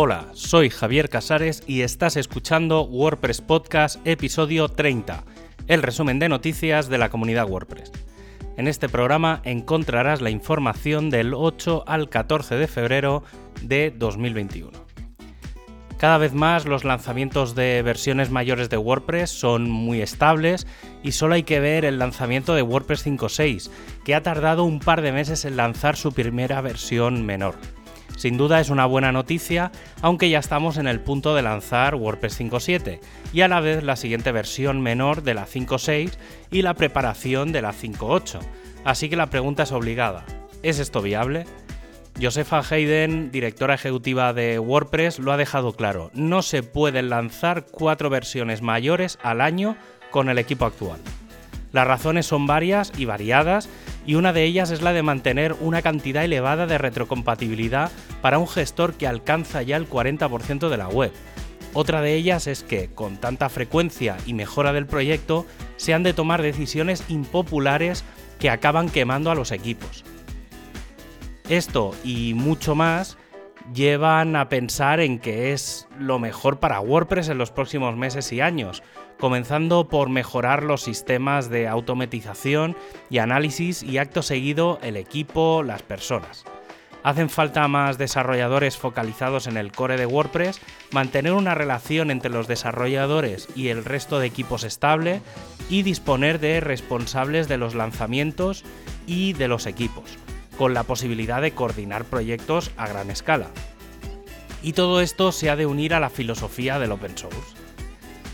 Hola, soy Javier Casares y estás escuchando WordPress Podcast episodio 30, el resumen de noticias de la comunidad WordPress. En este programa encontrarás la información del 8 al 14 de febrero de 2021. Cada vez más los lanzamientos de versiones mayores de WordPress son muy estables y solo hay que ver el lanzamiento de WordPress 5.6, que ha tardado un par de meses en lanzar su primera versión menor. Sin duda es una buena noticia, aunque ya estamos en el punto de lanzar WordPress 5.7 y a la vez la siguiente versión menor de la 5.6 y la preparación de la 5.8. Así que la pregunta es obligada, ¿es esto viable? Josefa Hayden, directora ejecutiva de WordPress, lo ha dejado claro, no se pueden lanzar cuatro versiones mayores al año con el equipo actual. Las razones son varias y variadas, y una de ellas es la de mantener una cantidad elevada de retrocompatibilidad para un gestor que alcanza ya el 40% de la web. Otra de ellas es que, con tanta frecuencia y mejora del proyecto, se han de tomar decisiones impopulares que acaban quemando a los equipos. Esto y mucho más llevan a pensar en que es lo mejor para WordPress en los próximos meses y años, comenzando por mejorar los sistemas de automatización y análisis y acto seguido el equipo, las personas. Hacen falta más desarrolladores focalizados en el core de WordPress, mantener una relación entre los desarrolladores y el resto de equipos estable y disponer de responsables de los lanzamientos y de los equipos, con la posibilidad de coordinar proyectos a gran escala. Y todo esto se ha de unir a la filosofía del open source.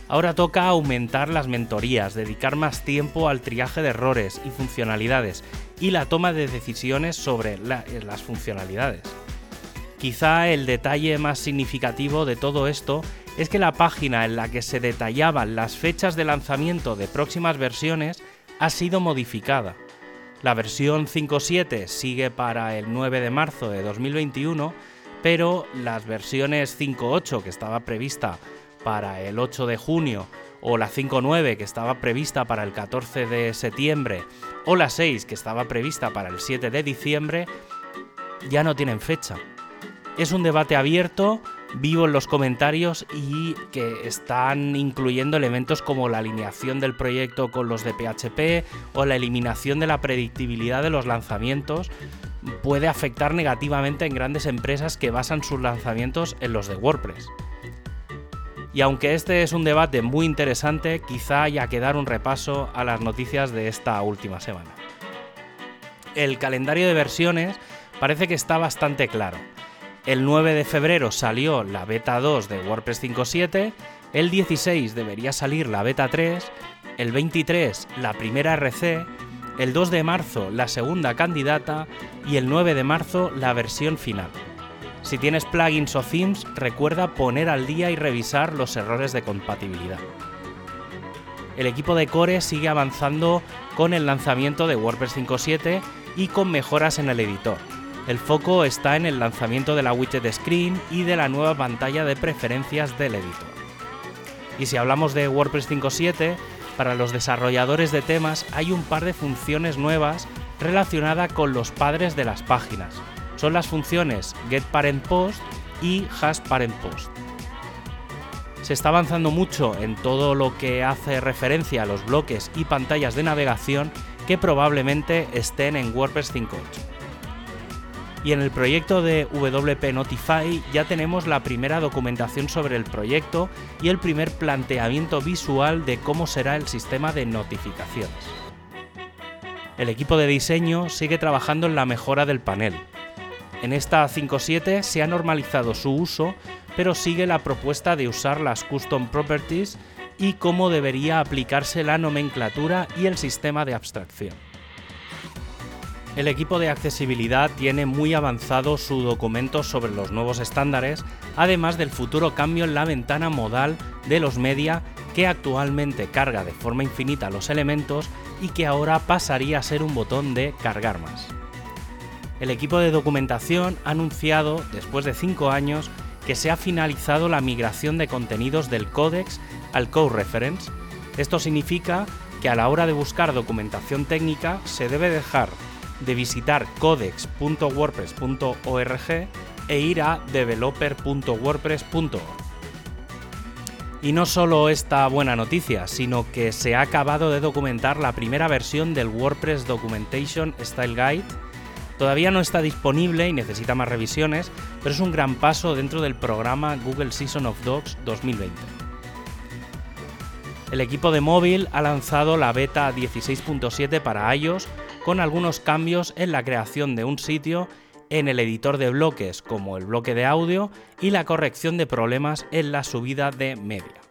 Ahora toca aumentar las mentorías, dedicar más tiempo al triaje de errores y funcionalidades y la toma de decisiones sobre eh, las funcionalidades. Quizá el detalle más significativo de todo esto es que la página en la que se detallaban las fechas de lanzamiento de próximas versiones ha sido modificada. La versión 5.7 sigue para el 9 de marzo de 2021, pero las versiones 5.8 que estaba prevista para el 8 de junio, o la 5.9 que estaba prevista para el 14 de septiembre, o la 6 que estaba prevista para el 7 de diciembre, ya no tienen fecha. Es un debate abierto, vivo en los comentarios y que están incluyendo elementos como la alineación del proyecto con los de PHP o la eliminación de la predictibilidad de los lanzamientos puede afectar negativamente en grandes empresas que basan sus lanzamientos en los de WordPress. Y aunque este es un debate muy interesante, quizá haya que dar un repaso a las noticias de esta última semana. El calendario de versiones parece que está bastante claro. El 9 de febrero salió la beta 2 de WordPress 5.7, el 16 debería salir la beta 3, el 23 la primera RC, el 2 de marzo la segunda candidata y el 9 de marzo la versión final. Si tienes plugins o themes, recuerda poner al día y revisar los errores de compatibilidad. El equipo de Core sigue avanzando con el lanzamiento de WordPress 5.7 y con mejoras en el editor. El foco está en el lanzamiento de la widget screen y de la nueva pantalla de preferencias del editor. Y si hablamos de WordPress 5.7, para los desarrolladores de temas hay un par de funciones nuevas relacionadas con los padres de las páginas, son las funciones getParentPost y hasParentPost. Se está avanzando mucho en todo lo que hace referencia a los bloques y pantallas de navegación que probablemente estén en WordPress 5.8. Y en el proyecto de WP Notify ya tenemos la primera documentación sobre el proyecto y el primer planteamiento visual de cómo será el sistema de notificaciones. El equipo de diseño sigue trabajando en la mejora del panel, en esta 5.7 se ha normalizado su uso, pero sigue la propuesta de usar las custom properties y cómo debería aplicarse la nomenclatura y el sistema de abstracción. El equipo de accesibilidad tiene muy avanzado su documento sobre los nuevos estándares, además del futuro cambio en la ventana modal de los media que actualmente carga de forma infinita los elementos y que ahora pasaría a ser un botón de cargar más el equipo de documentación ha anunciado, después de cinco años, que se ha finalizado la migración de contenidos del Codex al Code Reference. Esto significa que a la hora de buscar documentación técnica se debe dejar de visitar codex.wordpress.org e ir a developer.wordpress.org. Y no solo esta buena noticia, sino que se ha acabado de documentar la primera versión del WordPress Documentation Style Guide. Todavía no está disponible y necesita más revisiones, pero es un gran paso dentro del programa Google Season of Docs 2020. El equipo de móvil ha lanzado la beta 16.7 para iOS con algunos cambios en la creación de un sitio en el editor de bloques como el bloque de audio y la corrección de problemas en la subida de media.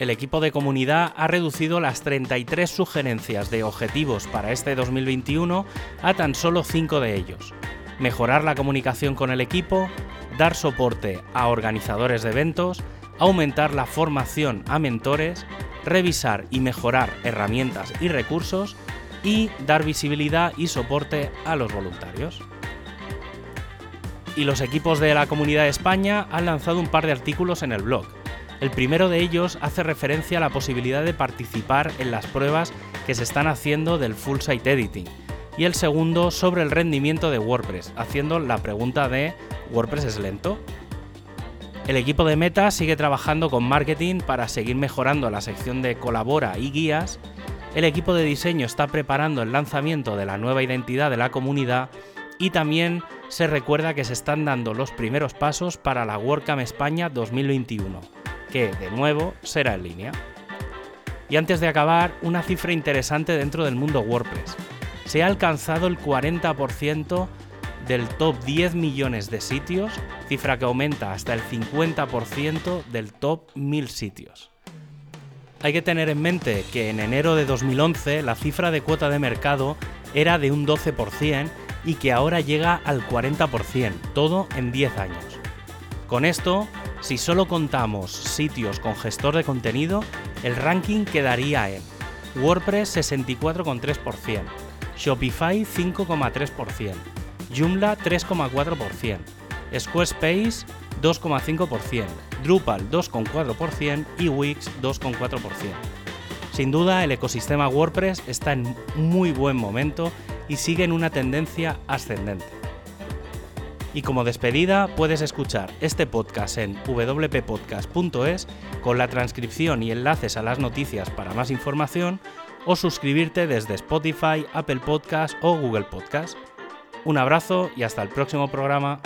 El equipo de comunidad ha reducido las 33 sugerencias de objetivos para este 2021 a tan solo 5 de ellos. Mejorar la comunicación con el equipo, dar soporte a organizadores de eventos, aumentar la formación a mentores, revisar y mejorar herramientas y recursos y dar visibilidad y soporte a los voluntarios. Y los equipos de la Comunidad de España han lanzado un par de artículos en el blog. El primero de ellos hace referencia a la posibilidad de participar en las pruebas que se están haciendo del full site editing. Y el segundo sobre el rendimiento de WordPress, haciendo la pregunta de ¿WordPress es lento? El equipo de Meta sigue trabajando con marketing para seguir mejorando la sección de colabora y guías el equipo de diseño está preparando el lanzamiento de la nueva identidad de la comunidad y también se recuerda que se están dando los primeros pasos para la WordCamp España 2021, que de nuevo será en línea. Y antes de acabar, una cifra interesante dentro del mundo WordPress. Se ha alcanzado el 40% del top 10 millones de sitios, cifra que aumenta hasta el 50% del top 1000 sitios. Hay que tener en mente que en enero de 2011 la cifra de cuota de mercado era de un 12% y que ahora llega al 40%, todo en 10 años. Con esto, si solo contamos sitios con gestor de contenido, el ranking quedaría en WordPress 64,3%, Shopify 5,3%, Joomla 3,4%, Squarespace 2,5%, Drupal 2,4% y Wix 2,4%. Sin duda, el ecosistema WordPress está en muy buen momento y sigue en una tendencia ascendente. Y como despedida, puedes escuchar este podcast en wppodcast.es con la transcripción y enlaces a las noticias para más información o suscribirte desde Spotify, Apple Podcast o Google Podcast. Un abrazo y hasta el próximo programa.